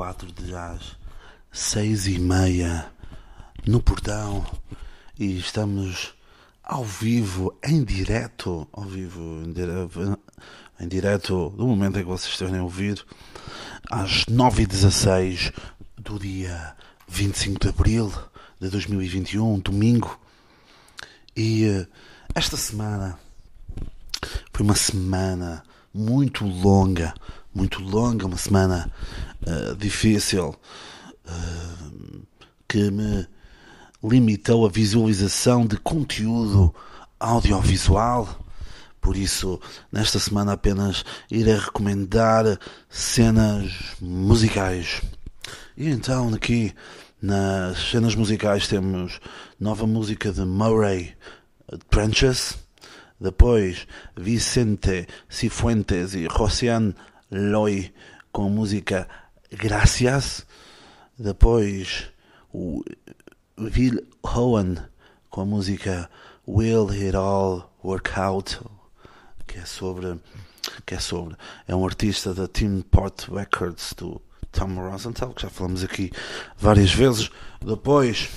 8h64 de jazz, 6 e meia no portão e estamos ao vivo, em direto, ao vivo, em direto, em direto do momento em que vocês estiverem a ouvir, às 9h16 do dia 25 de Abril de 2021, domingo. E uh, esta semana foi uma semana muito longa, muito longa, uma semana uh, difícil uh, que me limitou a visualização de conteúdo audiovisual. Por isso, nesta semana apenas irei recomendar cenas musicais. E então, aqui nas cenas musicais temos nova música de Murray Trenches depois, Vicente Cifuentes e Rocian Loy com a música Gracias. Depois, o Will Hohen com a música Will It All Work Out, que é sobre que é sobre é um artista da Team Records do Tom Rosenthal, que já falamos aqui várias vezes. Depois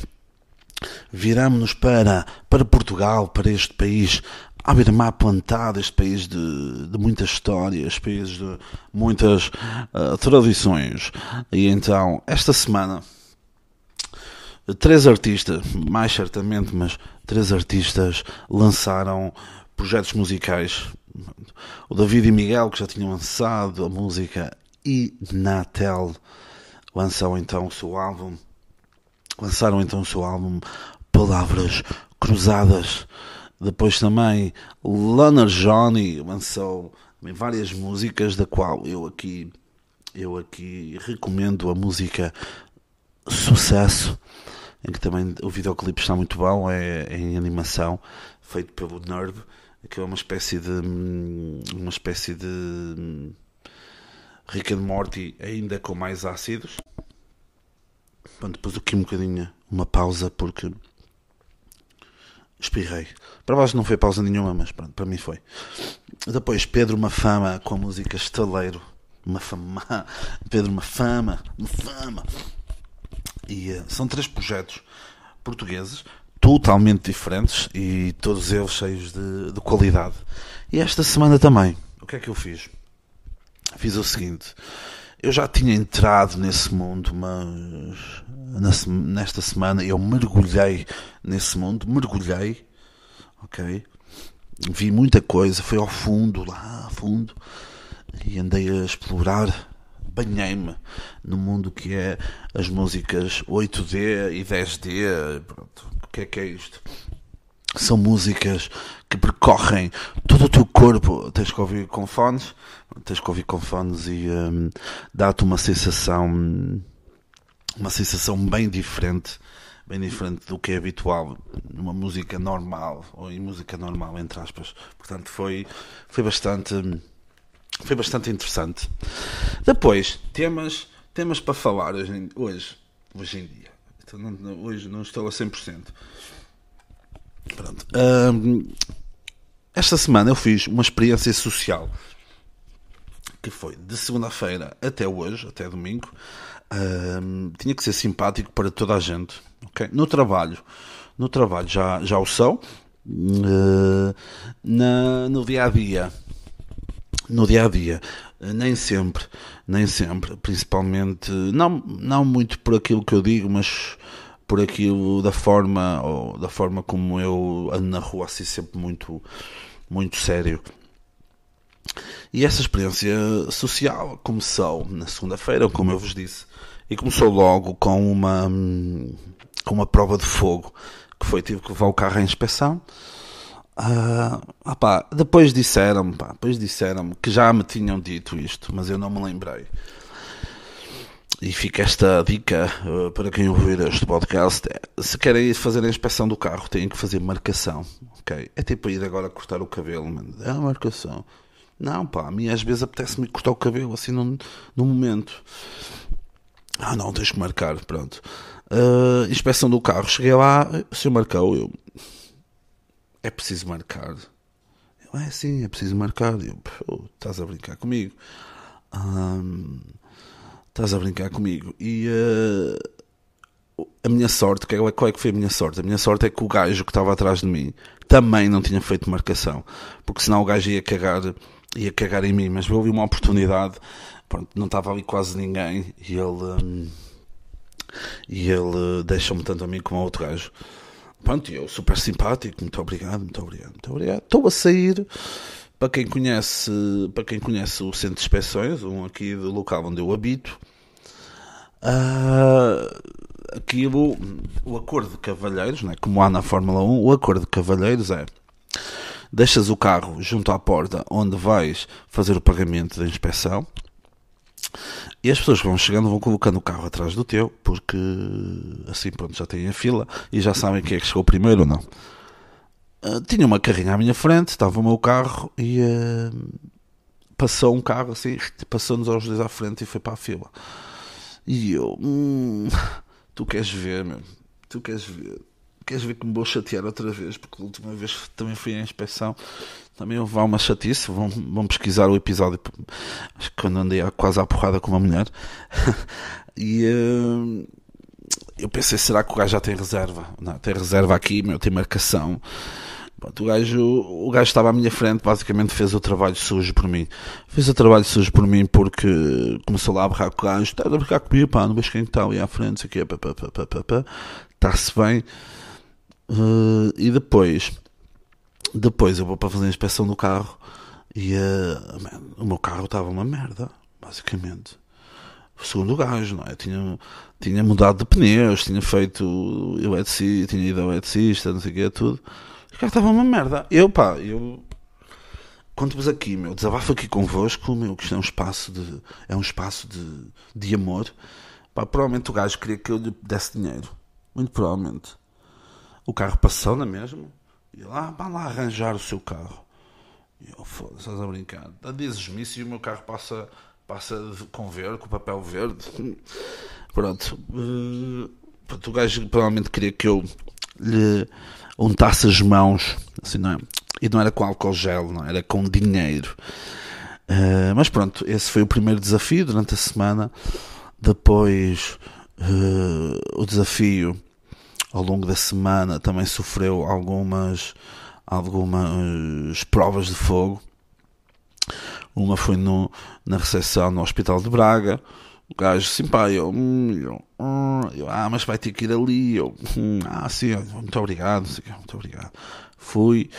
viramos-nos para, para Portugal, para este país à beira-mar plantado, este país de, de muitas histórias, país de muitas uh, tradições. E então, esta semana, três artistas, mais certamente, mas três artistas lançaram projetos musicais. O David e Miguel, que já tinham lançado a música e Natel, lançou então o seu álbum. Lançaram então o seu álbum Palavras Cruzadas. Depois também Lana Johnny lançou várias músicas, da qual eu aqui, eu aqui recomendo a música Sucesso, em que também o videoclipe está muito bom, é, é em animação, feito pelo Nerve, que é uma espécie de uma espécie de Rick and Morty ainda com mais ácidos. Bom, depois aqui um bocadinho uma pausa porque espirrei. Para vós não foi pausa nenhuma, mas pronto, para mim foi. Depois Pedro Mafama com a música Estaleiro. Mafama. Pedro Mafama. Mafama. E uh, são três projetos portugueses totalmente diferentes e todos eles cheios de, de qualidade. E esta semana também, o que é que eu fiz? Fiz o seguinte. Eu já tinha entrado nesse mundo, mas nesta semana eu mergulhei nesse mundo, mergulhei, ok? Vi muita coisa, fui ao fundo, lá a fundo, e andei a explorar, banhei-me no mundo que é as músicas 8D e 10D, pronto, o que é que é isto? São músicas que percorrem todo o teu corpo, tens que ouvir com fones, tens que ouvir com fones e um, dá-te uma sensação, uma sensação bem diferente bem diferente do que é habitual numa música normal, ou em música normal, entre aspas. Portanto, foi, foi bastante. Foi bastante interessante. Depois, temas, temas para falar hoje, hoje, hoje em dia. Então, não, hoje não estou a 100%. Pronto. Um, esta semana eu fiz uma experiência social que foi de segunda-feira até hoje, até domingo. Um, tinha que ser simpático para toda a gente Okay? No trabalho, no trabalho já, já o são. Uh, na, no dia a dia, no dia a dia, nem sempre, nem sempre, principalmente, não, não muito por aquilo que eu digo, mas por aquilo da forma, ou da forma como eu ando na rua, assim sempre muito, muito sério. E essa experiência social começou na segunda-feira, como eu vos disse, e começou logo com uma com uma prova de fogo que foi tive que levar o carro à inspeção. Uh, opá, depois disseram-me, depois disseram que já me tinham dito isto, mas eu não me lembrei. E fica esta dica uh, para quem ouvir este podcast: é, se querem fazer a inspeção do carro, têm que fazer marcação. ok? É tipo ir agora cortar o cabelo, mano. É a marcação. Não, pá, a mim às vezes apetece-me cortar o cabelo assim num, num momento. Ah, não, tens que marcar, pronto. Uh, inspeção do carro, cheguei lá, o senhor marcou, eu. É preciso marcar. Eu, é sim, é preciso marcar. Eu, estás a brincar comigo. Um, Estás a brincar comigo. E uh, a minha sorte, é, qual é que foi a minha sorte? A minha sorte é que o gajo que estava atrás de mim também não tinha feito marcação. Porque senão o gajo ia cagar, ia cagar em mim. Mas houve uma oportunidade, pronto, não estava ali quase ninguém. E ele, um, e ele deixou-me tanto a mim como ao outro gajo. Pronto, eu super simpático, muito obrigado, muito obrigado, muito obrigado. Estou a sair. Para quem conhece, para quem conhece o Centro de Inspeções, um aqui do local onde eu habito, uh, aquilo, o acordo de cavalheiros, né, como há na Fórmula 1, o acordo de cavalheiros é deixas o carro junto à porta onde vais fazer o pagamento da inspeção e as pessoas que vão chegando vão colocando o carro atrás do teu, porque assim pronto, já têm a fila e já sabem quem é que chegou primeiro ou não. Uh, tinha uma carrinha à minha frente, estava o meu carro e uh, passou um carro assim, passou-nos aos dois à frente e foi para a fila. E eu, hum, tu queres ver, meu? Tu queres ver? Queres ver que me vou chatear outra vez? Porque a última vez também fui à inspeção, também houve uma chatice. Vão, vão pesquisar o episódio, acho que quando andei quase à porrada com uma mulher. e uh, eu pensei, será que o gajo já tem reserva? Não, tem reserva aqui, meu, tem marcação. Pronto, o, gajo, o gajo estava à minha frente, basicamente fez o trabalho sujo por mim. Fez o trabalho sujo por mim porque começou lá a berrar com o gajo, está a berrar comigo, pá, não vejo quem está ali à frente, aqui, está-se bem. Uh, e depois, depois eu vou para fazer a inspeção do carro e uh, man, o meu carro estava uma merda, basicamente. Segundo o gajo, não é? Tinha, tinha mudado de pneus, tinha feito eletricista, tinha ido ao eletricista, não sei o que, tudo. O carro estava uma merda. Eu, pá, eu. Conto-vos aqui, meu, desabafo aqui convosco, meu, que isto é um espaço de. É um espaço de, de amor. Pá, provavelmente o gajo queria que eu lhe desse dinheiro. Muito provavelmente. O carro passou na mesma. E ele, ah, vá lá arranjar o seu carro. E eu, foda-se, estás a brincar. Dizes-me isso e o meu carro passa, passa com verde, com papel verde. Pronto. Uh, pronto. O gajo provavelmente queria que eu lhe untasse as mãos, assim, não é? E não era com álcool gel, não era com dinheiro. Uh, mas pronto, esse foi o primeiro desafio durante a semana. Depois, uh, o desafio ao longo da semana também sofreu algumas, algumas provas de fogo. Uma foi no, na recepção no Hospital de Braga. O gajo, sim, pá, eu, hum, eu, hum, eu, ah, mas vai ter que ir ali. Eu, hum, ah, sim, muito obrigado, muito obrigado. Fui,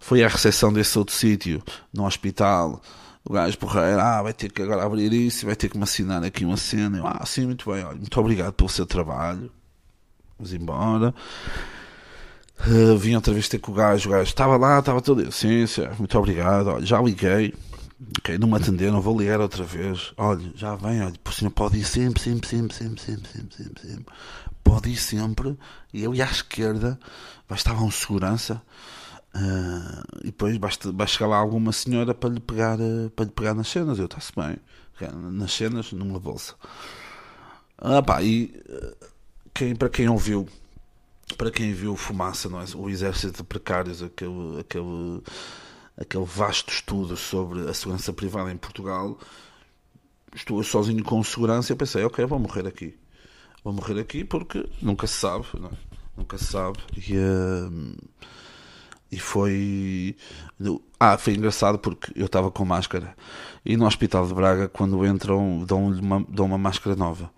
fui à recepção desse outro sítio, no hospital. O gajo porreiro, ah, vai ter que agora abrir isso, vai ter que me assinar aqui uma cena. Eu, ah, sim, muito bem, olha, muito obrigado pelo seu trabalho. Vamos embora. Uh, vim outra vez ter com o gajo, o gajo estava lá, estava todo. Sim, sim, muito obrigado. Olha, já liguei, não me atenderam, vou ligar outra vez. Olha, já vem, olha, por cima pode ir sempre, sempre, sempre, sempre, sempre, sempre, sempre, sempre. Pode ir sempre. E eu e à esquerda vai estar um segurança. Uh, e depois vai chegar lá alguma senhora para lhe pegar, uh, para lhe pegar nas cenas. Eu está-se bem. Nas cenas, numa bolsa. Ah, pá, e quem, para quem ouviu, para quem viu Fumaça, não é? o Exército de Precários, aquele, aquele aquele vasto estudo sobre a segurança privada em Portugal, estou sozinho com segurança e pensei, ok, vou morrer aqui. Vou morrer aqui porque nunca se sabe, é? nunca se sabe. E, uh, e foi. Ah, foi engraçado porque eu estava com máscara e no Hospital de Braga, quando entram, dão-lhe uma, dão uma máscara nova.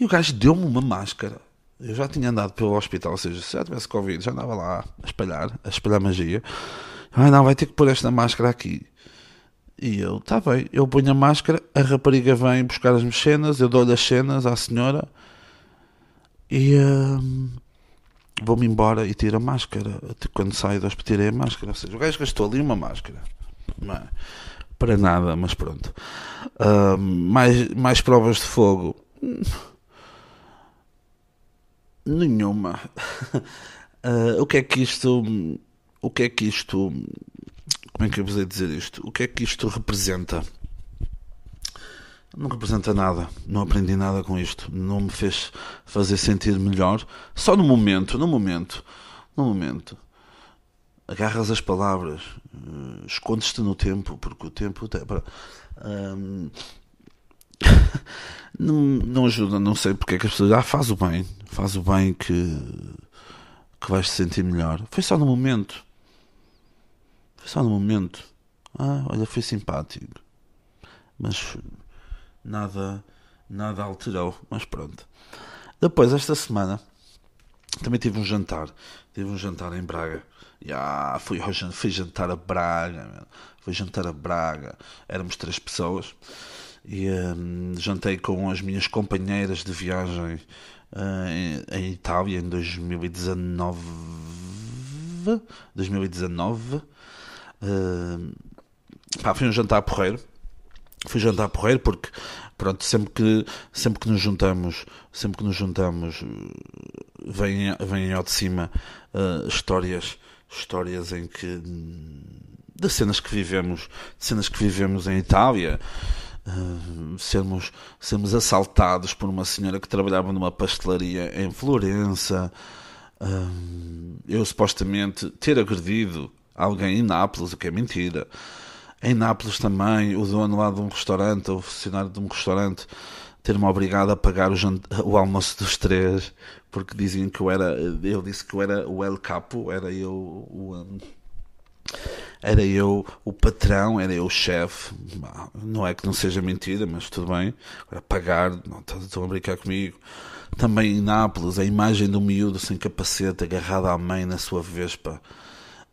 E o gajo deu-me uma máscara. Eu já tinha andado pelo hospital, ou seja, se já tivesse Covid, já andava lá a espalhar, a espalhar magia. Ah, não, vai ter que pôr esta máscara aqui. E eu, tá bem, eu ponho a máscara, a rapariga vem buscar as cenas, eu dou-lhe as cenas à senhora e hum, vou-me embora e tiro a máscara. Quando saio do hospital, tirei a máscara. Ou seja, o gajo gastou ali uma máscara. Não é? Para nada, mas pronto. Hum, mais, mais provas de fogo. Nenhuma. uh, o que é que isto o que é que isto. Como é que eu vos dizer isto? O que é que isto representa? Não representa nada, não aprendi nada com isto, não me fez fazer sentir melhor. Só no momento, no momento, no momento, agarras as palavras, uh, escondes-te no tempo, porque o tempo. Te, um, não, não ajuda, não sei porque é que as pessoas. Ah, faz o bem, faz o bem que, que vais te sentir melhor. Foi só no momento. Foi só no momento. Ah, olha, foi simpático. Mas nada, nada alterou. Mas pronto. Depois, esta semana, também tive um jantar. Tive um jantar em Braga. Yeah, fui, fui jantar a Braga. Fui jantar a Braga. Éramos três pessoas e um, jantei com as minhas companheiras de viagem uh, em, em, Itália em 2019 2019 uh, pá, foi um jantar porreiro. Fui jantar porreiro porque pronto sempre que sempre que nos juntamos sempre que nos juntamos vêm vem ao de cima uh, histórias histórias em que de cenas que vivemos cenas que vivemos em Itália uh, sermos, sermos assaltados por uma senhora que trabalhava numa pastelaria em Florença, uh, eu supostamente ter agredido alguém em Nápoles, o que é mentira. Em Nápoles também, o dono lá de um restaurante, o funcionário de um restaurante, ter-me obrigado a pagar o, o, almoço dos três, porque diziam que eu era, ele disse que eu era o El Capo, era eu o, era eu o patrão, era eu o chefe. Não é que não seja mentira, mas tudo bem. Agora, pagar, não estão a brincar comigo. Também em Nápoles, a imagem do miúdo sem capacete, agarrado à mãe na sua vespa.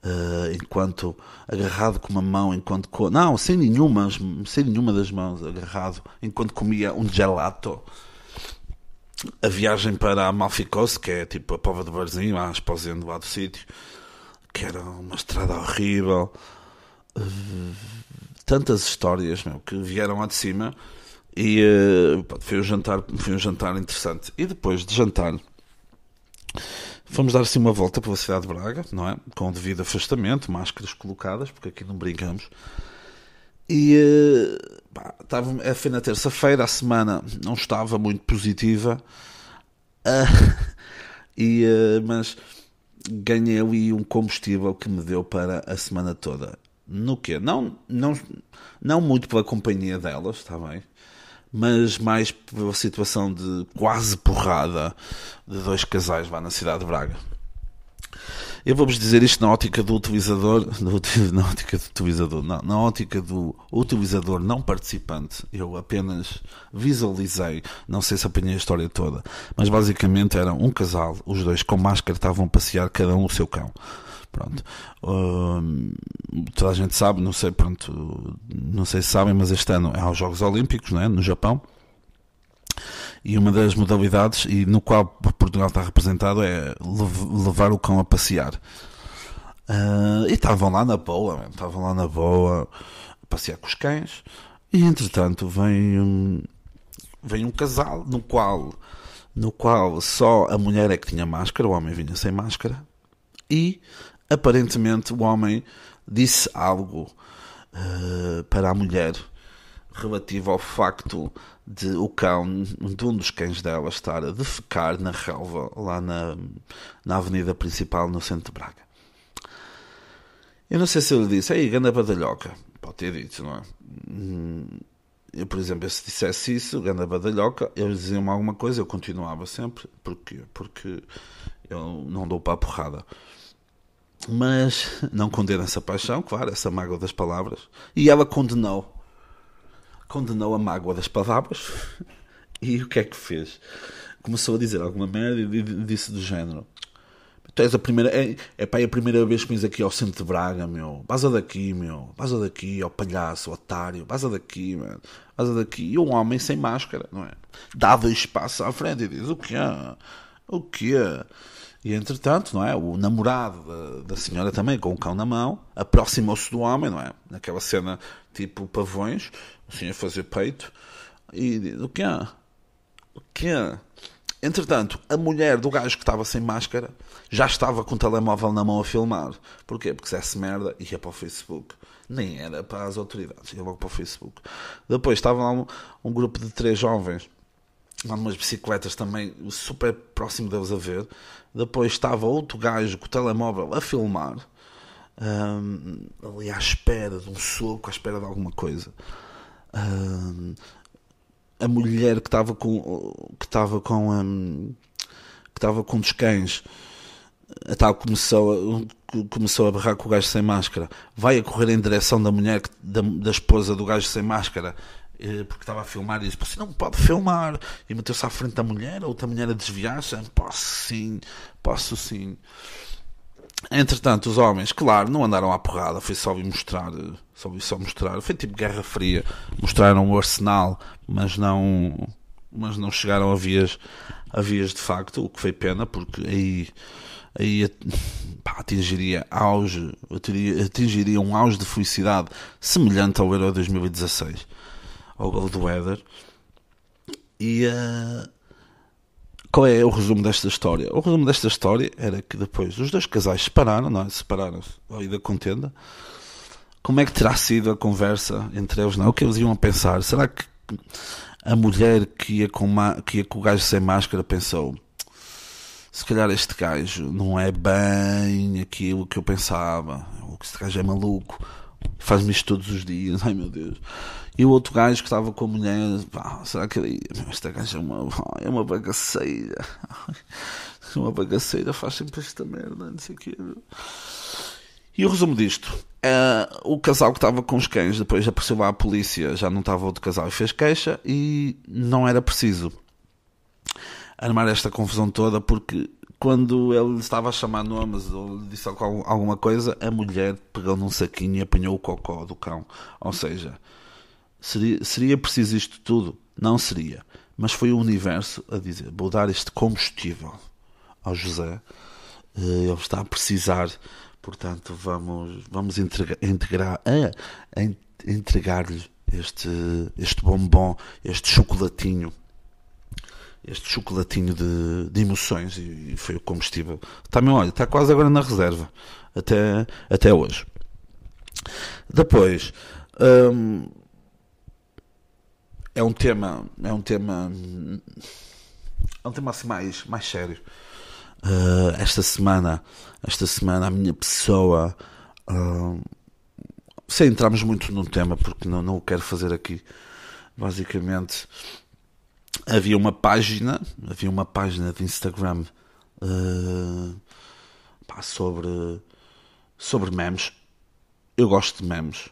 Uh, enquanto agarrado com uma mão, enquanto co... não, sem nenhuma, sem nenhuma das mãos, agarrado, enquanto comia um gelato. A viagem para Amalfi Coast, que é tipo a pova do barzinho, lá exposendo lá do sítio, que era uma estrada horrível. Tantas histórias meu, que vieram lá de cima e uh, foi, um jantar, foi um jantar interessante. E depois de jantar, fomos dar assim uma volta pela cidade de Braga, não é? Com o devido afastamento, máscaras colocadas, porque aqui não brincamos. E uh, pá, estava, é, foi na terça-feira, a semana não estava muito positiva, uh, e, uh, mas ganhei ali um combustível que me deu para a semana toda. No quê? Não, não, não muito pela companhia delas, está bem? Mas mais pela situação de quase porrada de dois casais lá na cidade de Braga. Eu vou-vos dizer isto na ótica do utilizador, na ótica do utilizador, não, na ótica do utilizador não participante. Eu apenas visualizei, não sei se apanhei a história toda, mas basicamente era um casal, os dois com máscara estavam a passear cada um o seu cão. Pronto. Uh, toda a gente sabe, não sei, pronto, não sei se sabem, mas este ano é aos Jogos Olímpicos, não é? no Japão e uma das modalidades e no qual Portugal está representado é levar o cão a passear. Uh, e estavam lá na boa, estavam lá na boa a passear com os cães. E entretanto vem um, vem um casal no qual, no qual só a mulher é que tinha máscara, o homem vinha sem máscara. E aparentemente o homem disse algo uh, para a mulher relativo ao facto de o cão, de um dos cães dela, estar a defecar na relva lá na, na avenida principal no centro de Braga. Eu não sei se ele disse, ei, ganda badalhoca. Pode ter dito, não é? Hum, eu, por exemplo, se dissesse isso, ganda badalhoca, eles diziam-me alguma coisa, eu continuava sempre. Porquê? Porque eu não dou para a porrada. Mas não condena essa paixão, claro, essa mágoa das palavras. E ela condenou condenou a mágoa das palavras e o que é que fez? Começou a dizer alguma merda e disse do género: Tu és a primeira, é, é pá, é a primeira vez que vens aqui ao centro de Braga, meu. Baza daqui, meu. Baza daqui, ó palhaço, otário. Baza daqui, mano. Baza daqui. E um homem sem máscara, não é? Dois passos à frente e diz: O que é? O que é? E entretanto, não é? O namorado da, da senhora também, com o cão na mão, aproximou-se do homem, não é? Naquela cena tipo pavões, assim a fazer peito, e O que é? O que é? Entretanto, a mulher do gajo que estava sem máscara já estava com o telemóvel na mão a filmar. Porquê? Porque se essa merda ia para o Facebook. Nem era para as autoridades, ia logo para o Facebook. Depois estava lá um, um grupo de três jovens umas bicicletas também super próximo deles a ver. Depois estava outro gajo com o telemóvel a filmar, um, ali à espera de um soco, à espera de alguma coisa. Um, a mulher que estava com que estava com um, que estava com dos cães a tal começou a, começou a berrar com o gajo sem máscara vai a correr em direção da mulher da, da esposa do gajo sem máscara eh, porque estava a filmar e disse: Você não pode filmar. E meteu-se à frente da mulher, a outra mulher a desviar-se. Posso sim, posso sim. Entretanto, os homens, claro, não andaram à porrada, foi só vir mostrar, só vir só mostrar, foi tipo Guerra Fria, mostraram o arsenal, mas não, mas não chegaram a vias, a vias de facto, o que foi pena, porque aí, aí pá, atingiria auge, atingiria um auge de felicidade semelhante ao Euro 2016, ao gol do Éder, e uh, qual é o resumo desta história? O resumo desta história era que depois os dois casais separaram, não é? Separaram-se ir da contenda. Como é que terá sido a conversa entre eles? Não? O que eles iam pensar? Será que a mulher que ia com, uma, que ia com o gajo sem máscara pensou se calhar este gajo não é bem aquilo que eu pensava, ou que este gajo é maluco, faz-me isto todos os dias, ai meu Deus. E o outro gajo que estava com a mulher, pá, será que ele. Esta gaja é uma, é uma bagaceira. uma bagaceira faz sempre esta merda, não sei o quê. E o resumo disto: é, o casal que estava com os cães, depois apareceu lá a polícia, já não estava outro casal e fez queixa, e não era preciso armar esta confusão toda, porque quando ele estava a chamar nomes ou lhe disse alguma coisa, a mulher pegou num saquinho e apanhou o cocó do cão. Ou seja, Seria, seria preciso isto tudo? Não seria. Mas foi o universo a dizer: vou dar este combustível ao José. Eh, ele está a precisar, portanto, vamos, vamos integrar, integrar entregar-lhe este, este bombom, este chocolatinho este chocolatinho de, de emoções e, foi o combustível. Também, olha, está quase agora na reserva, até, até hoje. Depois, hum, é um tema, é um tema, é um tema assim mais, mais sério. Uh, esta semana, esta semana a minha pessoa, uh, sem entrarmos muito no tema, porque não, não o quero fazer aqui. Basicamente, havia uma página, havia uma página de Instagram uh, pá, sobre, sobre memes. Eu gosto de memes.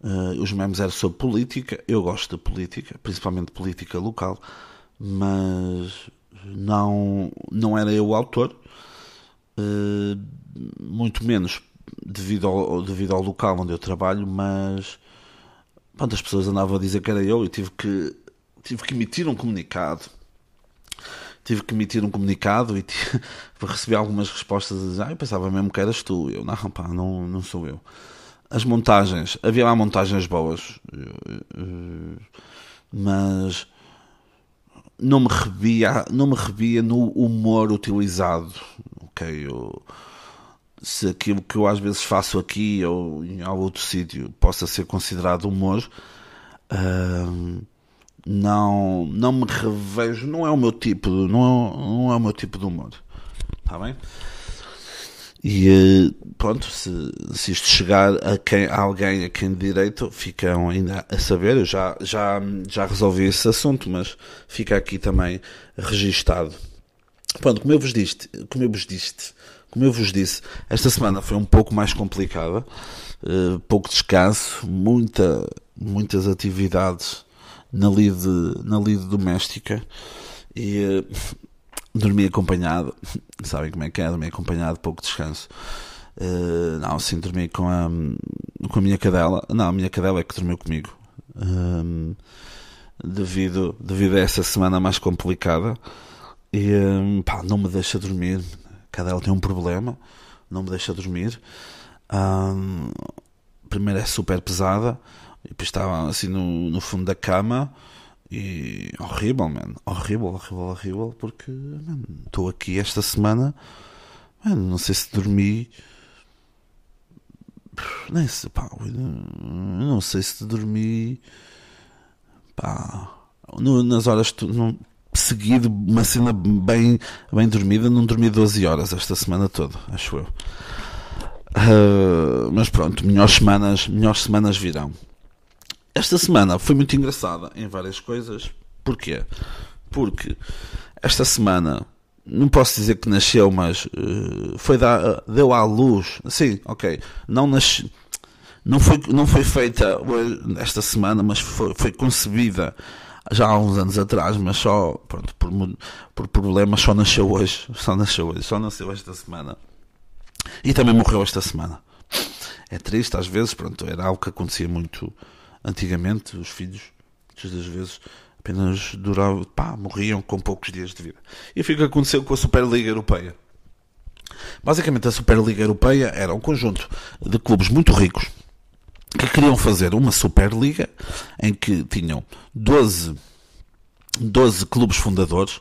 Uh, os memes eram sobre política, eu gosto de política, principalmente política local, mas não, não era eu o autor, uh, muito menos devido ao, devido ao local onde eu trabalho, mas pronto, as pessoas andavam a dizer que era eu e tive que, tive que emitir um comunicado. Tive que emitir um comunicado e recebi algumas respostas a dizer, ah, eu pensava mesmo que eras tu. Eu, não, pá, não, não sou eu as montagens, havia lá montagens boas, mas não me revia, não me revia no humor utilizado. Ok, eu, se aquilo que eu às vezes faço aqui ou em algum outro sítio possa ser considerado humor, uh, não, não me revejo, não é o meu tipo, não, não é o meu tipo de humor. Está bem? E eh, pronto, se, se isto chegar a, quem, a alguém a quem de direito, ficam ainda a saber. Eu já, já, já resolvi esse assunto, mas fica aqui também registado. Pronto, como eu vos disse, como eu vos disse, como eu vos disse, esta semana foi um pouco mais complicada, uh, pouco descanso, muita, muitas atividades na lide, na lide doméstica e uh, dormi acompanhado, sabem como é que é, dormi acompanhado, pouco descanso. Uh, não, sim, dormi com a, com a minha cadela. Não, a minha cadela é que dormiu comigo. Um, devido, devido a essa semana mais complicada. E um, pá, não me deixa dormir. A cadela tem um problema, não me deixa dormir. Um, primeiro é super pesada, e depois estava assim no, no fundo da cama e horrível, man. Horrível, horrível, horrível. Porque estou aqui esta semana. Man, não sei se dormi. Nem sei, pá. Não sei se dormi. Pá. Nas horas. Não, seguido, uma cena bem, bem dormida. Não dormi 12 horas esta semana toda, acho eu. Uh, mas pronto, melhores semanas, melhores semanas virão. Esta semana foi muito engraçada em várias coisas. Porquê? Porque esta semana não posso dizer que nasceu, mas uh, foi da, deu à luz. Sim, ok. Não nasce, não foi, não foi feita esta semana, mas foi, foi concebida já há uns anos atrás, mas só pronto, por, por problemas só nasceu hoje. Só nasceu hoje, só nasceu esta semana. E também morreu esta semana. É triste, às vezes, pronto, era algo que acontecia muito antigamente, os filhos, muitas das vezes, apenas duravam, pá, morriam com poucos dias de vida. E foi o que aconteceu com a Superliga Europeia. Basicamente, a Superliga Europeia era um conjunto de clubes muito ricos que queriam fazer uma Superliga em que tinham 12, 12 clubes fundadores,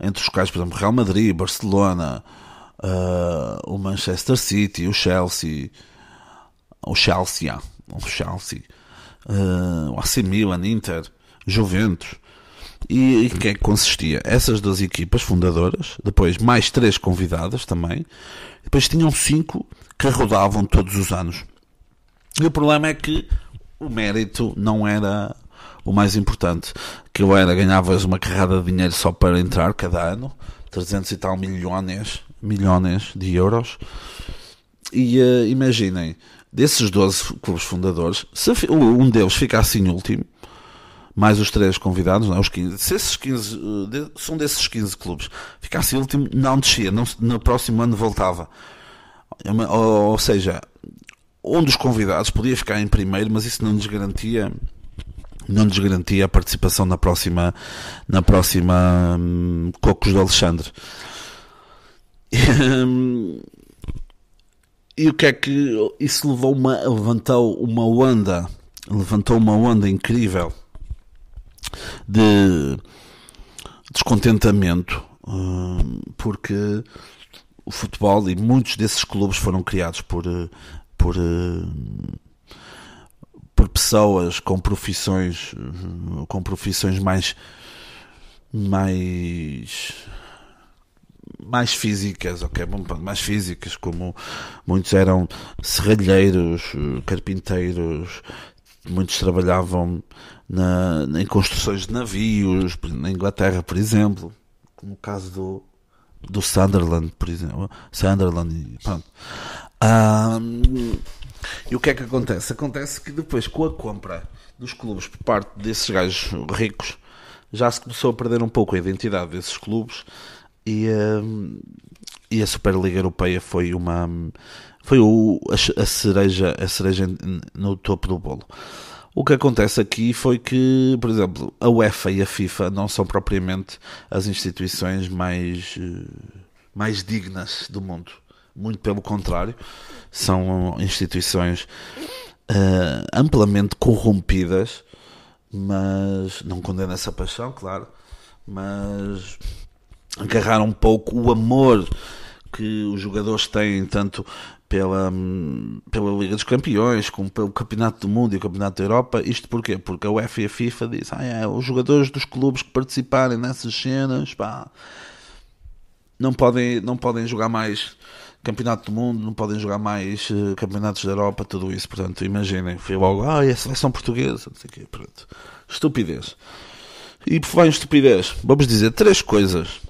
entre os quais, por exemplo, Real Madrid, Barcelona, uh, o Manchester City, o Chelsea, o Chelsea, o Chelsea, uh, o AC Milan, Inter, Juventus. E em que é que consistia? Essas duas equipas fundadoras, depois mais três convidadas também, depois tinham cinco que rodavam todos os anos. E o problema é que o mérito não era o mais importante. Que eu era, ganhavas uma carrada de dinheiro só para entrar cada ano, 300 e tal milhões, milhões de euros. E uh, imaginem, desses 12 clubes fundadores, se um deles ficasse em último, mais os três convidados, não, os 15, se esses 15, uh, são desses 15 clubes, ficasse em último, não descia, não, no próximo ano voltava. Ou, ou seja, um dos convidados podia ficar em primeiro, mas isso não nos garantia não nos garantia a participação na próxima na próxima hum, Cocos de Alexandre. E, o que é que isso levou uma levantou uma onda levantou uma onda incrível de descontentamento hum, porque o futebol e muitos desses clubes foram criados por por, eh, por pessoas com profissões eh, com profissões mais mais mais físicas, ok, mais físicas, como muitos eram serralheiros, carpinteiros, muitos trabalhavam na, em construções de navios, na Inglaterra, por exemplo, como o caso do, do Sunderland, por exemplo, Sunderland, pronto. Um, e o que é que acontece? Acontece que depois, com a compra dos clubes por parte desses gajos ricos, já se começou a perder um pouco a identidade desses clubes e, um, e a Superliga Europeia foi uma foi o, a, a, cereja a cereja no topo do bolo. O que acontece aqui foi que, por exemplo, a UEFA e a FIFA não são propriamente as instituições mais, eh, mais dignas do mundo muito pelo contrário, são instituições uh, amplamente corrompidas, mas não condeno essa paixão, claro, mas agarraram um pouco o amor que os jogadores têm, tanto pela, pela Liga dos Campeões, como pelo Campeonato do Mundo e o Campeonato da Europa. Isto porquê? Porque a UEFA e a FIFA dizem, ah, é, os jogadores dos clubes que participarem nessas cenas, pá, não podem, não podem jogar mais Campeonato do Mundo, não podem jogar mais uh, campeonatos da Europa, tudo isso. Portanto, imaginem, foi logo, ah, é a seleção portuguesa, não sei quê, pronto. Estupidez. E por falar em estupidez, vamos dizer três coisas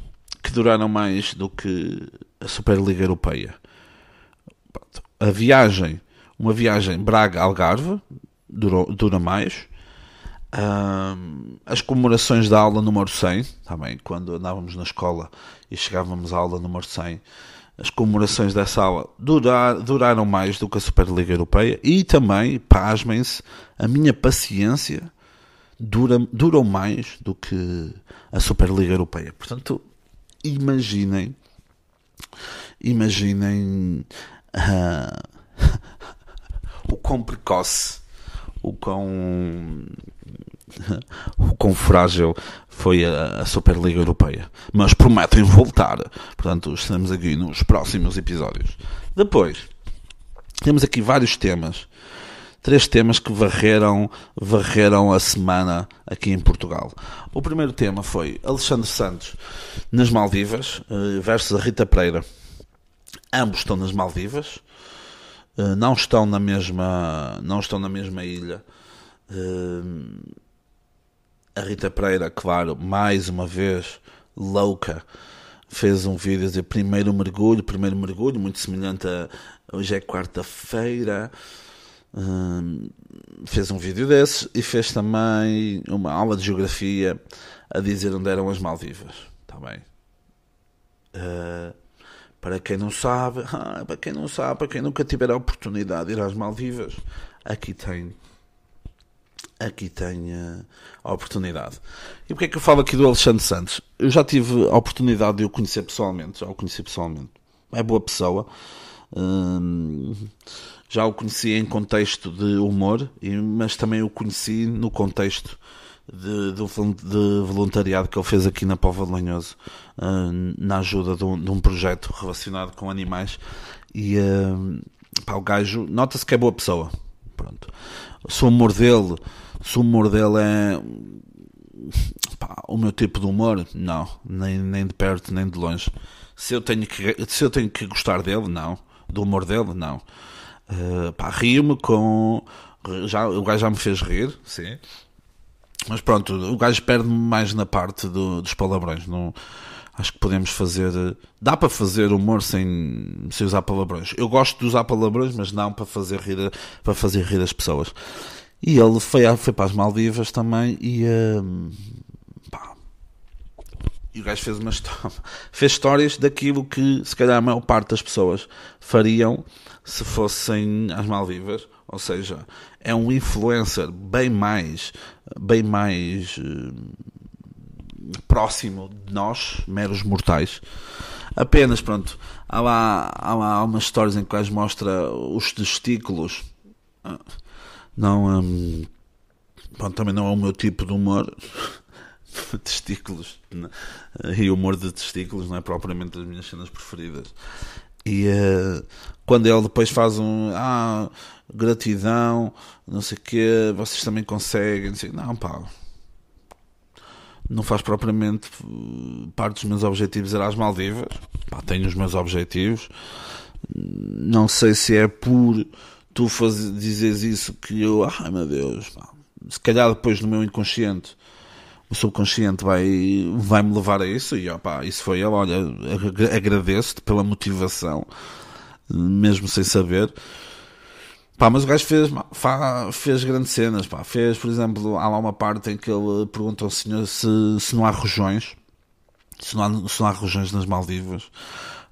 duraram mais do que a Superliga Europeia. A viagem, uma viagem Braga-Algarve, durou, dura mais. As comemorações da aula número 100, também, quando andávamos na escola e chegávamos à aula número 100, as comemorações dessa aula durar, duraram mais do que a Superliga Europeia e também, pasmem-se, a minha paciência dura, durou mais do que a Superliga Europeia. Portanto, imaginem, imaginem uh, o quão precoce, o quão o quão frágil foi a, a, Superliga Europeia. Mas prometem voltar. Portanto, estaremos aqui nos próximos episódios. Depois, temos aqui vários temas. Três temas que varreram, varreram a semana aqui em Portugal. O primeiro tema foi Alexandre Santos nas Maldivas eh, versus a Rita Pereira. Ambos estão nas Maldivas. Eh, não estão na mesma, não estão na mesma ilha. Eh, A Rita Pereira, claro, mais uma vez, louca, fez um vídeo de primeiro mergulho, primeiro mergulho, muito semelhante a hoje é quarta-feira. Hum, fez um vídeo desses e fez também uma aula de geografia a dizer onde eram as Maldivas. Está bem? Uh, para quem não sabe, ah, para quem não sabe, para quem nunca tiver a oportunidade de ir às Maldivas, aqui tem aqui tem uh, a oportunidade. E porquê é que eu falo aqui do Alexandre Santos? Eu já tive a oportunidade de o conhecer pessoalmente, já o conheci pessoalmente. É boa pessoa. Já o conheci em contexto de humor, mas também o conheci no contexto de, de, de voluntariado que ele fez aqui na Pova de Lanhoso, na ajuda de um, de um, projeto relacionado com animais. E uh, pá, o gajo, nota-se que é boa pessoa. Pronto. Se o humor dele, se o humor dele é pá, o meu tipo de humor, não, nem, nem de perto nem de longe. Se eu tenho que, se eu tenho que gostar dele, não. Do humor dele, não. Uh, pá, rio-me com. Já, o gajo já me fez rir, sim. Mas pronto, o gajo perde mais na parte do, dos palavrões. Não, acho que podemos fazer. Dá para fazer humor sem, sem usar palavrões. Eu gosto de usar palavrões, mas não para fazer rir, para fazer rir as pessoas. E ele foi, foi para as Maldivas também e. Uh, e o gajo fez uma história, fez histórias daquilo que se calhar a maior parte das pessoas fariam se fossem às Maldivas. Ou seja, é um influencer bem mais, bem mais uh, próximo de nós, meros mortais. Apenas, pronto, há lá, há lá umas histórias em que gajo mostra os testículos. Não, um, pronto, também não é o meu tipo de humor. testículos né? e humor de testículos não é propriamente as minhas cenas preferidas. E uh, quando ele depois faz um ah, gratidão, não sei o vocês também conseguem, não, sei, não pá, não faz propriamente uh, parte dos meus objetivos ir às Maldivas. Pá, tenho os meus objetivos. Não sei se é por tu faz, dizeres isso que eu, ai meu Deus, pá. se calhar depois no meu inconsciente o subconsciente vai, vai me levar a isso e opa, isso foi ele, olha, agradeço-te pela motivação, mesmo sem saber. Pá, mas o gajo fez, fez grandes cenas, pá. Fez, por exemplo, há lá uma parte em que ele pergunta ao senhor se, se não há rojões, se não há, se não há rojões nas Maldivas.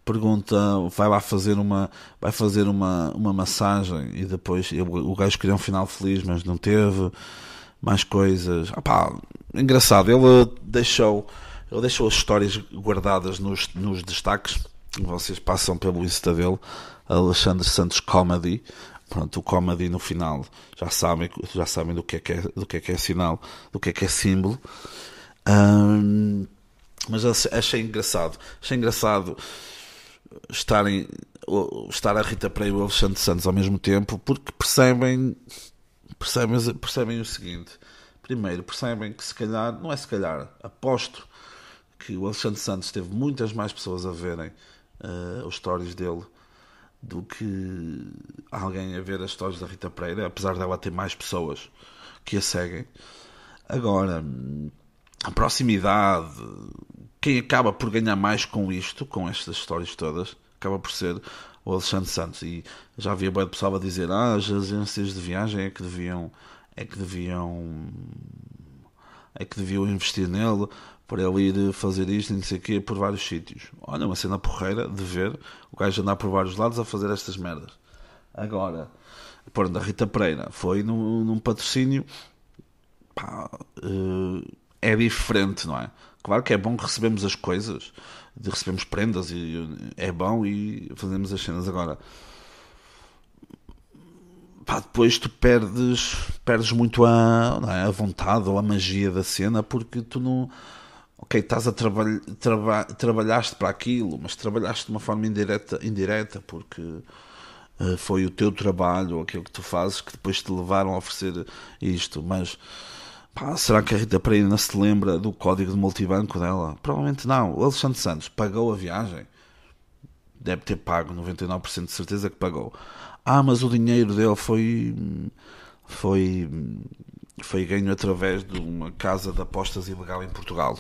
Pergunta, vai lá fazer uma, vai fazer uma, uma massagem e depois o gajo queria um final feliz, mas não teve mais coisas. Ah, pá, engraçado, ele deixou, ele deixou as histórias guardadas nos, nos destaques. Vocês passam pelo Insta dele, Alexandre Santos Comedy. Pronto, o comedy no final já sabem, já sabem do que é que é, do que é, que é sinal, do que é que é símbolo. Um, mas achei engraçado, achei engraçado estarem, estar a Rita Pereira e o Alexandre Santos ao mesmo tempo, porque percebem, percebem, percebem o seguinte: primeiro, percebem que se calhar, não é se calhar, aposto que o Alexandre Santos teve muitas mais pessoas a verem uh, os stories dele do que alguém a ver as histórias da Rita Pereira, apesar dela ter mais pessoas que a seguem. Agora, a proximidade, quem acaba por ganhar mais com isto, com estas histórias todas, acaba por ser o Alexandre Santos. E já havia boa pessoal a dizer: ah, as agências de viagem é que deviam, é que deviam, é que deviam investir nele para ele ir fazer isto e não sei o quê por vários sítios. Olha, uma cena porreira de ver o gajo andar por vários lados a fazer estas merdas. Agora, por da Rita Pereira foi num, num patrocínio pá, uh, é diferente, não é? Claro que é bom que recebemos as coisas, de recebemos prendas e é bom e fazemos as cenas. Agora, pá, depois tu perdes, perdes muito a, é? a vontade ou a magia da cena porque tu não ok, estás a trabalhar, traba, trabalhaste para aquilo, mas trabalhaste de uma forma indireta, indireta porque uh, foi o teu trabalho, aquilo que tu fazes, que depois te levaram a oferecer isto. Mas pá, será que a Rita Pereira se lembra do código de multibanco dela? Provavelmente não. O Alexandre Santos pagou a viagem, deve ter pago, 99% de certeza que pagou. Ah, mas o dinheiro dele foi. foi foi ganho através de uma casa de apostas ilegal em Portugal.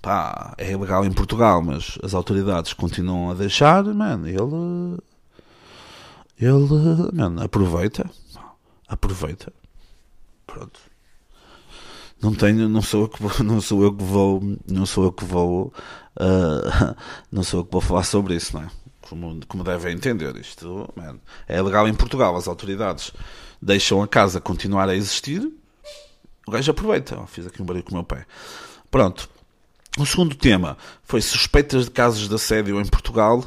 Pá, é ilegal em Portugal, mas as autoridades continuam a deixar, mano, ele. Ele, mano, aproveita. Aproveita. Pronto. Não tenho, não sou eu que vou, não sou eu que vou, não sou eu que vou, uh, não sou eu que vou falar sobre isso, não é? Como, como devem entender, isto man, é legal em Portugal, as autoridades deixam a casa continuar a existir, o gajo aproveita. Oh, fiz aqui um barulho com o meu pé. Pronto. O segundo tema foi suspeitas de casos de assédio em Portugal,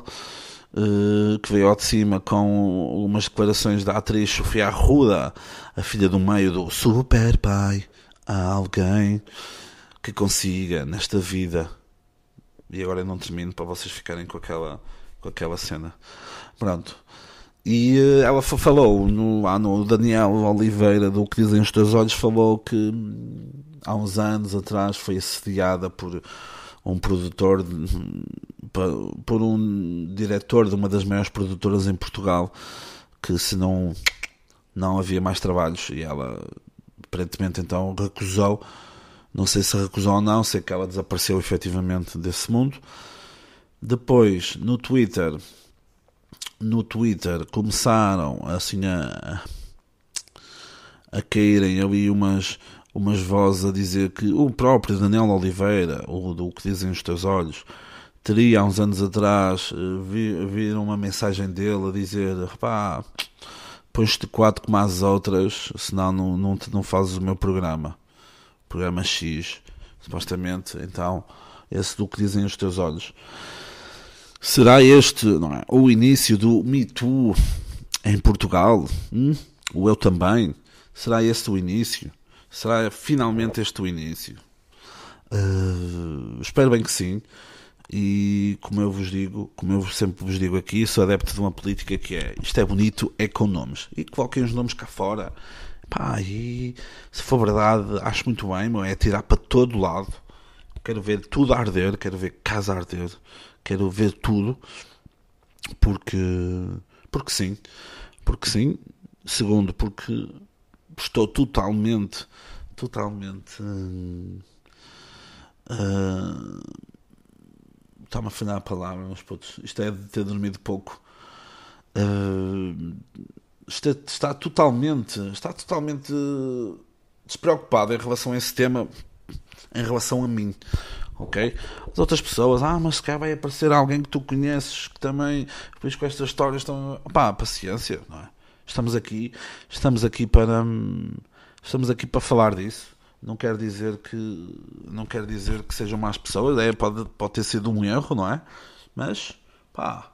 uh, que veio ao de cima com umas declarações da atriz Sofia Arruda, a filha do meio do super pai. Há alguém que consiga nesta vida. E agora eu não termino para vocês ficarem com aquela, com aquela cena. Pronto. E uh, ela falou no, lá no Daniel Oliveira, do que dizem os teus olhos, falou que hum, há uns anos atrás foi assediada por um produtor, por um diretor de uma das maiores produtoras em Portugal, que se não, não havia mais trabalhos e ela aparentemente então recusou, não sei se recusou ou não, sei que ela desapareceu efetivamente desse mundo. Depois, no Twitter, no Twitter começaram assim a, a caírem ali umas, umas vozes a dizer que o próprio Daniel Oliveira, ou do que dizem os teus olhos, teria há uns anos atrás eh, viram uma mensagem dele a dizer pá, pões-te quatro como as outras, senão não, não, não fazes o meu programa. Programa X, supostamente, então, esse do que dizem os teus olhos. Será este é, o início do Me Too em Portugal? Hum? O Eu Também? Será este o início? Será finalmente este o início? Uh, espero bem que sim. E como eu vos digo, como eu sempre vos digo aqui, sou adepto de uma política que é isto é bonito, é com nomes. E coloquem os nomes cá fora. Pá, e se for verdade, acho muito bem, meu, é tirar para todo lado. Quero ver tudo arder, quero ver casa arder quero ver tudo, porque, porque sim, porque sim. Segundo, porque estou totalmente, totalmente. Uh, uh, Está-me a afinar a palavra, mas putz, isto é de ter dormido pouco. Uh, está, está totalmente, está totalmente despreocupado em relação a esse tema, em relação a mim ok? As outras pessoas, ah, mas se calhar vai aparecer alguém que tu conheces que também, depois com estas histórias, estão. pá, paciência, não é? Estamos aqui, estamos aqui para. Estamos aqui para falar disso. Não quer dizer que. Não quer dizer que sejam más pessoas, é, pode, pode ter sido um erro, não é? Mas, pá.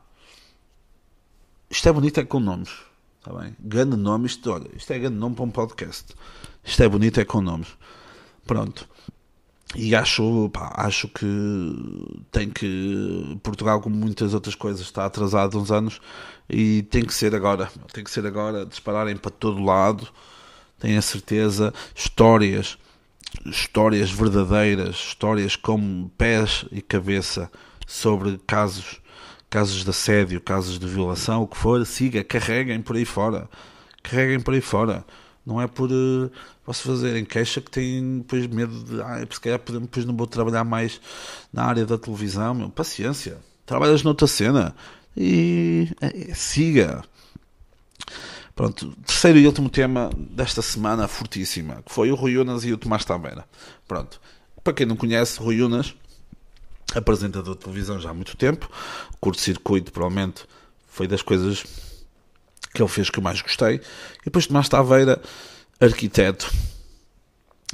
Isto é bonito, é com nomes. Está bem? Grande nome, isto, olha, isto é grande nome para um podcast. Isto é bonito, é com nomes. Pronto. E acho, pá, acho que tem que Portugal, como muitas outras coisas, está atrasado uns anos e tem que ser agora. Tem que ser agora, dispararem para todo lado. Tenho certeza, histórias, histórias verdadeiras, histórias com pés e cabeça sobre casos, casos de assédio, casos de violação, o que for, siga, carreguem por aí fora. Carreguem por aí fora. Não é por uh, posso fazerem queixa que têm depois medo de ah, se calhar depois não vou trabalhar mais na área da televisão. Meu, paciência. Trabalhas noutra cena e é, siga. Pronto, terceiro e último tema desta semana fortíssima, que foi o Rui Unas e o Tomás Tabeira. Pronto, para quem não conhece, Rui Unas, apresentador de televisão já há muito tempo, curto-circuito provavelmente foi das coisas que ele fez que eu mais gostei. E depois Tomás Taveira, arquiteto,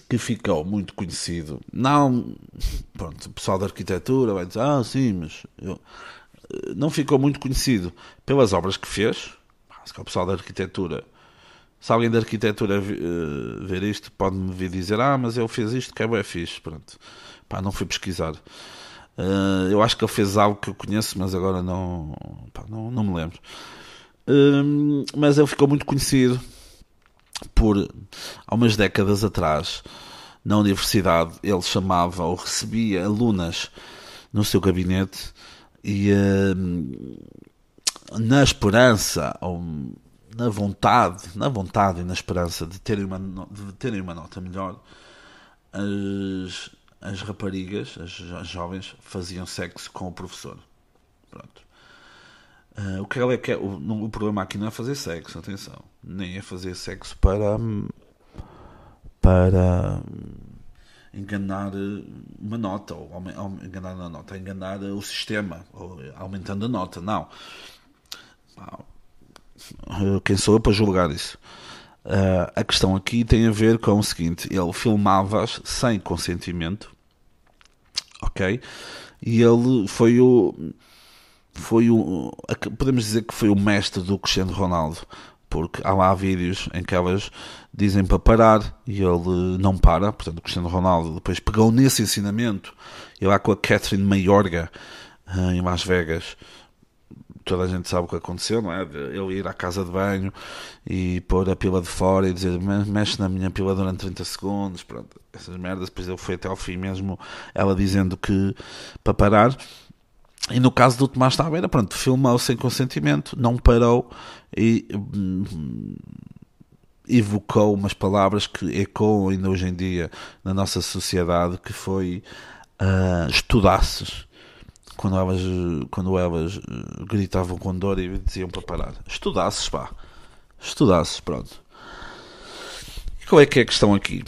que ficou muito conhecido. Não, pronto, o pessoal da arquitetura vai dizer, ah, sim, mas eu, não ficou muito conhecido pelas obras que fez. O pessoal da arquitetura, se alguém da arquitetura uh, ver isto, pode-me vir dizer, ah, mas ele fez isto que é bem fixe. Pronto, pá, não fui pesquisar. Uh, eu acho que ele fez algo que eu conheço, mas agora não, pá, não, não me lembro. Hum, mas ele ficou muito conhecido por, há umas décadas atrás, na universidade, ele chamava ou recebia alunas no seu gabinete e hum, na esperança ou na vontade, na vontade e na esperança de terem uma, de terem uma nota melhor, as, as raparigas, as, as jovens, faziam sexo com o professor. Pronto. Uh, o que ela é é, o, o, problema aqui não é fazer sexo, atenção, nem é fazer sexo para para enganar uma nota ou enganar a nota, enganar o sistema, ou aumentando a nota, não. Quem sou eu para julgar isso? Uh, a questão aqui tem a ver com o seguinte: ele filmava sem consentimento, ok? E ele foi o foi o. Podemos dizer que foi o mestre do Cristiano Ronaldo, porque há lá vídeos em que elas dizem para parar e ele não para. Portanto, o Cristiano Ronaldo depois pegou nesse ensinamento e lá com a Catherine Mayorga eh, em Las Vegas. Toda a gente sabe o que aconteceu, não é? Ele ir à casa de banho e pôr a pila de fora e dizer mexe na minha pila durante 30 segundos. Pronto, essas merdas. Depois ele foi até ao fim mesmo, ela dizendo que para parar e no caso do Tomás Tabeira, pronto, filmou sem consentimento, não parou e hum, evocou umas palavras que ecoam ainda hoje em dia na nossa sociedade, que foi uh, estudasses. Quando elas, quando elas gritavam com dor e diziam para parar. Estudasses, pá. Estudasses, pronto. E qual é que é a questão aqui?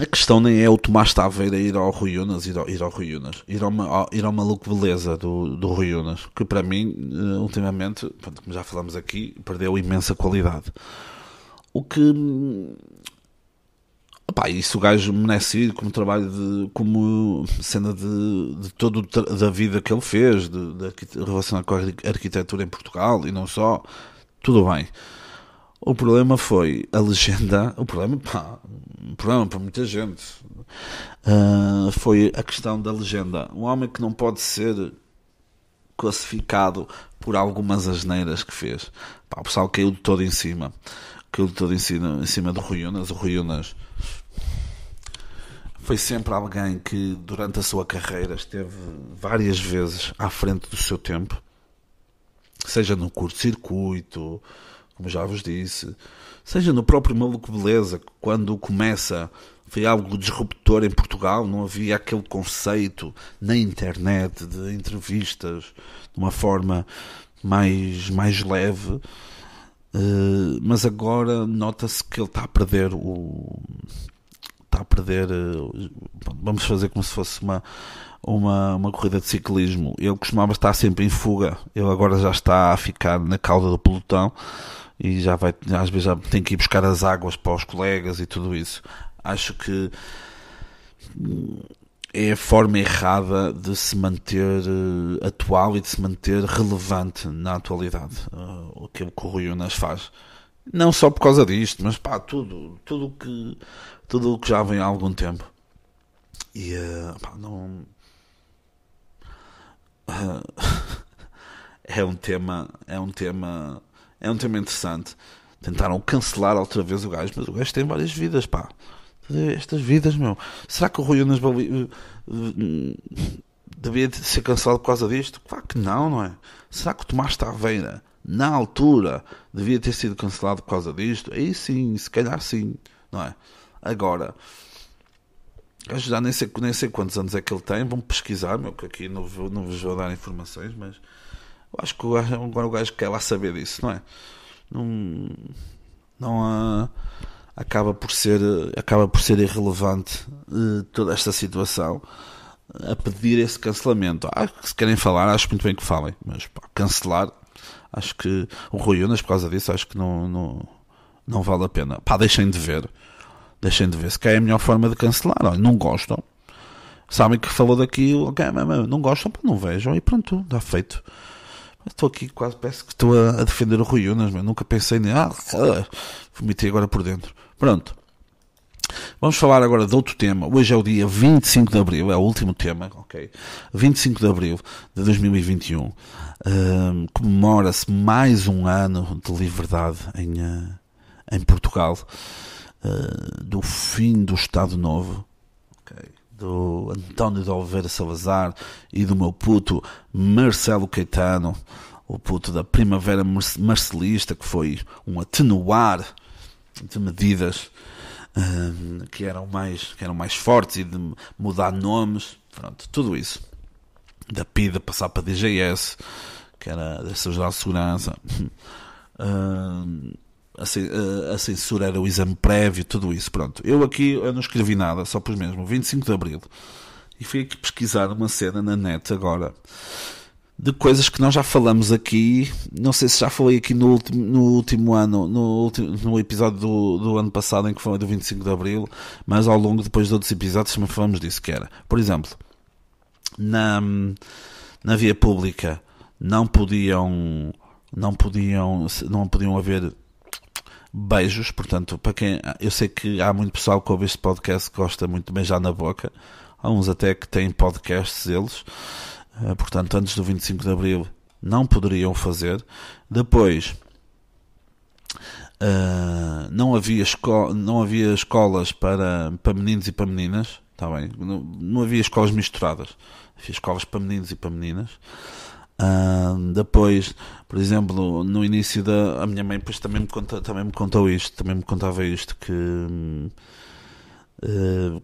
A questão nem é o Tomás Taveira ir ao Rui Unas, ir ao, ir ao Rui Unas, ir ao, ir ao maluco beleza do, do Rui Unas, que para mim, eh, ultimamente, como já falamos aqui, perdeu imensa qualidade. O que. Opá, isso o gajo merece ir como trabalho de. como cena de, de toda da vida que ele fez, de, de, relacionado com a arquitetura em Portugal e não só. Tudo bem. O problema foi a legenda. O problema, pá, um problema para muita gente. Uh, foi a questão da legenda. Um homem que não pode ser classificado por algumas asneiras que fez. Pá, o pessoal caiu de todo em cima. Caiu de todo em cima, em cima do Rui. O Rui foi sempre alguém que durante a sua carreira esteve várias vezes à frente do seu tempo. Seja no curto-circuito, como já vos disse, seja no próprio Maluco Beleza, quando começa, foi algo disruptor em Portugal, não havia aquele conceito na internet de entrevistas de uma forma mais, mais leve, uh, mas agora nota-se que ele está a perder o. Está a perder. Uh, vamos fazer como se fosse uma uma, uma corrida de ciclismo. Ele costumava estar sempre em fuga, ele agora já está a ficar na cauda do pelotão e já vai, às vezes já tem que ir buscar as águas para os colegas e tudo isso. Acho que é a forma errada de se manter uh, atual e de se manter relevante na atualidade. Uh, aquilo que o Rui Unas faz. Não só por causa disto, mas pá, tudo, tudo que, tudo o que já vem há algum tempo. E uh, pá, não. é um tema, é um tema é um tema interessante. Tentaram cancelar outra vez o gajo, mas o gajo tem várias vidas, pá. Estas vidas, meu. Será que o Rui Unas eh, eh, devia ser cancelado por causa disto? Claro que não, não é? Será que o Tomás Taveira, na altura, devia ter sido cancelado por causa disto? Aí sim, se calhar sim, não é? Agora, já nem sei, nem sei quantos anos é que ele tem, vão pesquisar, meu, que aqui não, vou, não vos vou dar informações, mas acho que agora o gajo quer lá saber disso, não é? Não, não uh, acaba por ser acaba por ser irrelevante uh, toda esta situação a pedir esse cancelamento. Ah, se querem falar, acho muito bem que falem, mas pá, cancelar, acho que o Rui Unas, por causa disso, acho que não, não, não vale a pena. Pá, deixem de ver, deixem de ver. Se quer é a melhor forma de cancelar, olha, não gostam, sabem que falou daquilo, okay, não gostam, pá, não vejam e pronto, está feito. Estou aqui quase, parece que estou a, a defender o Rui Unas, mas nunca pensei nem. Ah, ah, vomitei agora por dentro. Pronto. Vamos falar agora de outro tema. Hoje é o dia 25 de Abril, é o último tema, ok? 25 de Abril de 2021. Um, Comemora-se mais um ano de liberdade em, uh, em Portugal, uh, do fim do Estado Novo, ok? Do António de Oliveira Salazar e do meu puto Marcelo Caetano, o puto da primavera marcelista, que foi um atenuar de medidas uh, que, eram mais, que eram mais fortes e de mudar nomes, pronto, tudo isso. Da PIDA passar para DGS, que era da Geral de Segurança. Uh, a, censura era o exame prévio, tudo isso, pronto. Eu aqui eu não escrevi nada, só pus mesmo 25 de Abril. E fui aqui pesquisar uma cena na net agora de coisas que nós já falamos aqui. Não sei se já falei aqui no último, no último ano, no, último, no episódio do, do ano passado em que foi do 25 de Abril, mas ao longo depois de outros episódios também falamos disso, que era, por exemplo, na, na via pública não podiam não podiam não podiam haver beijos, portanto, para quem eu sei que há muito pessoal que ouve este podcast que gosta muito de beijar na boca, há uns até que têm podcasts eles, eh, portanto, antes do 25 de Abril não poderiam fazer. Depois, uh, não, havia esco não havia escolas para, para meninos e para meninas, está bem? Não, não havia escolas misturadas, havia escolas para meninos e para meninas. Uh, depois, por exemplo, no início da a minha mãe depois também me conta, também me contou isto, também me contava isto que uh,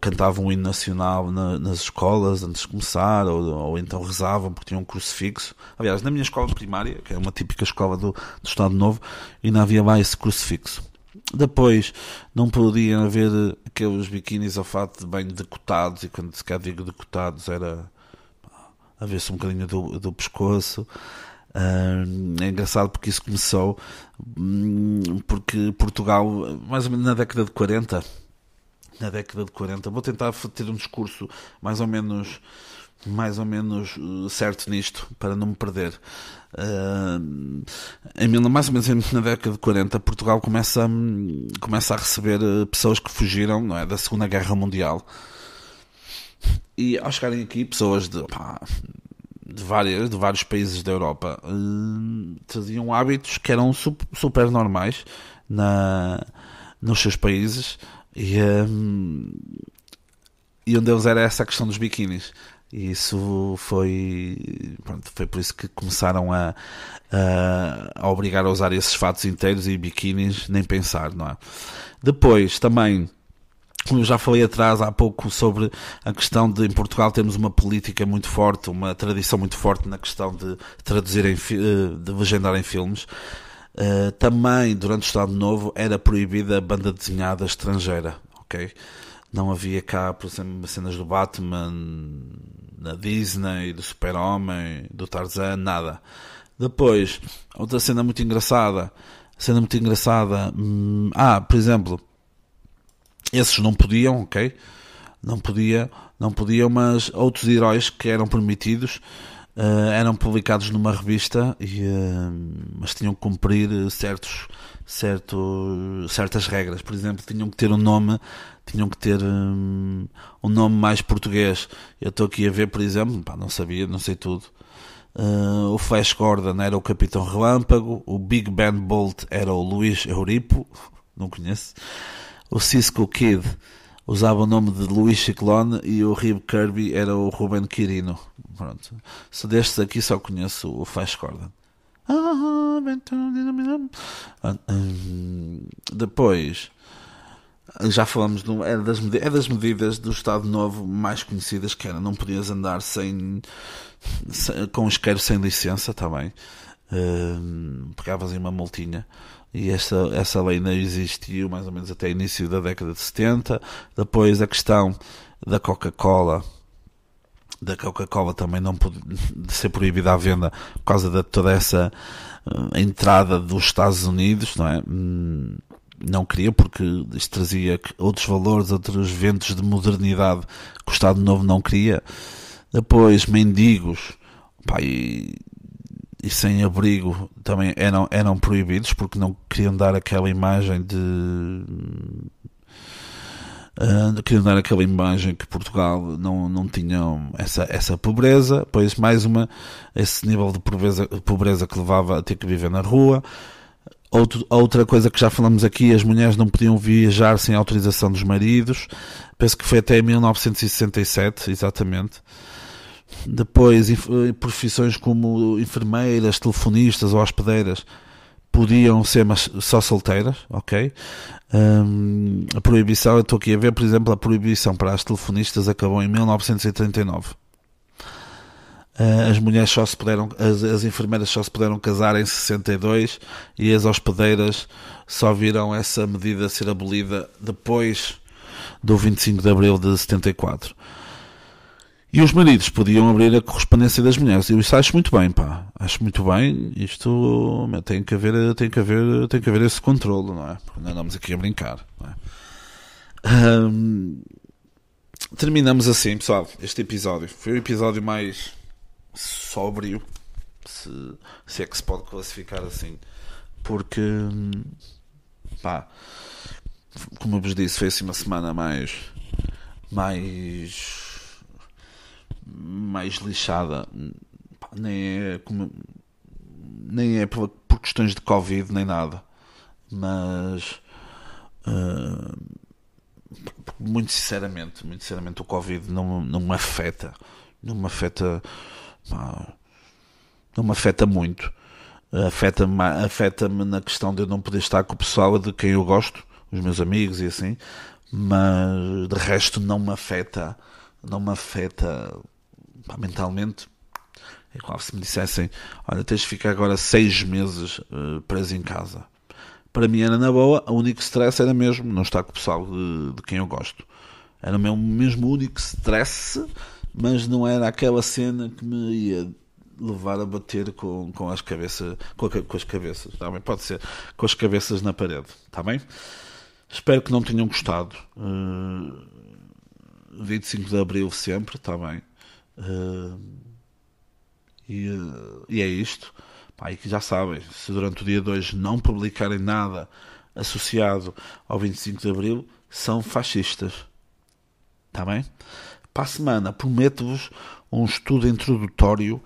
cantavam um hino nacional na, nas escolas antes de começar, ou, ou, então rezavam porque tinham um crucifixo. Aliás, na minha escola primária, que é uma típica escola do, do Estado Novo, ainda havia lá esse crucifixo. Depois, não podiam haver aqueles biquínis ao fato de banho decotados, e quando se quer digo decotados era a ver-se um bocadinho do, do pescoço. Uh, é engraçado porque isso começou um, porque Portugal, mais ou menos na década de 40, na década de 40, vou tentar ter um discurso mais ou menos mais ou menos uh, certo nisto para não me perder. Uh, em, mais ou menos na década de 40, Portugal começa, começa a receber uh, pessoas que fugiram não é, da Segunda Guerra Mundial e ao chegarem aqui, pessoas de, pá, de, várias, de vários países da Europa uh, traziam hábitos que eram super, super normais na, nos seus países e, um, e um deles era essa questão dos biquínis. E isso foi, pronto, foi por isso que começaram a, a, a obrigar a usar esses fatos inteiros e biquínis, nem pensar, não é? Depois também como eu já falei atrás há pouco sobre a questão de em Portugal temos uma política muito forte, uma tradição muito forte na questão de traduzir em, eh, de legendar em filmes. Uh, também durante o Estado Novo era proibida a banda desenhada estrangeira, ok? Não havia cá, por exemplo, cenas do Batman, da Disney, do Super-Homem, do Tarzan, nada. Depois, outra cena muito engraçada, cena muito engraçada, hum, ah, por exemplo, esses não podiam, ok? Não podia, não podiam, mas outros heróis que eram permitidos uh, eram publicados numa revista, e, uh, mas tinham que cumprir certos, certo, certas regras. Por exemplo, tinham que ter um nome, tinham que ter um, um nome mais português. Eu estou aqui a ver, por exemplo, pá, não sabia, não sei tudo. Uh, o Flash Gordon era o Capitão Relâmpago, o Big Ben Bolt era o Luís Euripo, não conheço o Cisco Kid usava o nome de Luís Ciclone e o Rib Kirby era o Ruben Quirino. Pronto. Se destes aqui só conheço o Flash Gordon. Depois, já falamos, de, é, das, é das medidas do Estado Novo mais conhecidas que era não podias andar sem, sem com isqueiro sem licença também. Uh, pegavas em uma multinha e essa, essa lei não existiu mais ou menos até início da década de 70. Depois a questão da Coca-Cola, da Coca-Cola também não pode ser proibida a venda por causa de toda essa uh, entrada dos Estados Unidos, não é? Hum, não queria porque isto trazia outros valores, outros ventos de modernidade que o Estado Novo não queria. Depois, mendigos, pá, e e sem abrigo também eram, eram proibidos porque não queriam dar aquela imagem de. Uh, queriam dar aquela imagem que Portugal não, não tinha essa, essa pobreza, pois mais uma, esse nível de pobreza, pobreza que levava a ter que viver na rua. Outro, outra coisa que já falamos aqui, as mulheres não podiam viajar sem autorização dos maridos. Penso que foi até 1967, exatamente. Depois profissões como enfermeiras, telefonistas ou hospedeiras podiam ser mas só solteiras, ok? Um, a proibição, eu estou aqui a ver, por exemplo, a proibição para as telefonistas acabou em 1939. Uh, as mulheres só se puderam, as, as enfermeiras só se puderam casar em 62 e as hospedeiras só viram essa medida ser abolida depois do 25 de abril de 74. E os maridos podiam abrir a correspondência das mulheres. Eu isso acho muito bem, pá. Acho muito bem. Isto tem que haver, tem que haver, tem que haver esse controle, não é? Porque não andamos aqui a brincar. É? terminamos assim, pessoal. Este episódio foi o episódio mais sóbrio, se, se é que se pode classificar assim, porque pá, como eu vos disse, foi assim uma semana mais mais mais lixada, nem é como, nem é por, por, questões de Covid nem nada, mas uh, muito sinceramente, muito sinceramente o Covid não, não me afeta, não me afeta, não me afeta muito. Afeta-me afeta na questão de eu não poder estar com o pessoal de quem eu gosto, os meus amigos e assim, mas de resto não me afeta, não me afeta pá, mentalmente, é claro, se me dissessem, olha, tens de ficar agora seis meses uh, preso em casa. Para mim era na boa, o único stress era mesmo não estar com o pessoal de, de quem eu gosto. Era o meu mesmo único stress, mas não era aquela cena que me ia levar a bater com, com as cabeças, com, a, com as cabeças, tá bem? Pode ser, com as cabeças na parede, está bem? Espero que não tenham gostado. Uh, eh, 25 de Abril sempre, está bem? Uh, e, uh, e, é isto. Pá, e que já sabem, se durante o dia de hoje não publicarem nada associado ao 25 de Abril, são fascistas. Está bem? Para a semana, prometo-vos um estudo introdutório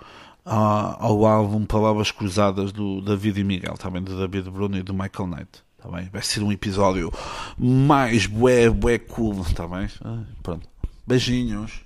ao, álbum Palavras Cruzadas do David e Miguel, também do David Bruno e do Michael Knight. Tá bem? Vai ser um episódio mais bué, bué cool, tá bem? Ah, pronto. Beijinhos.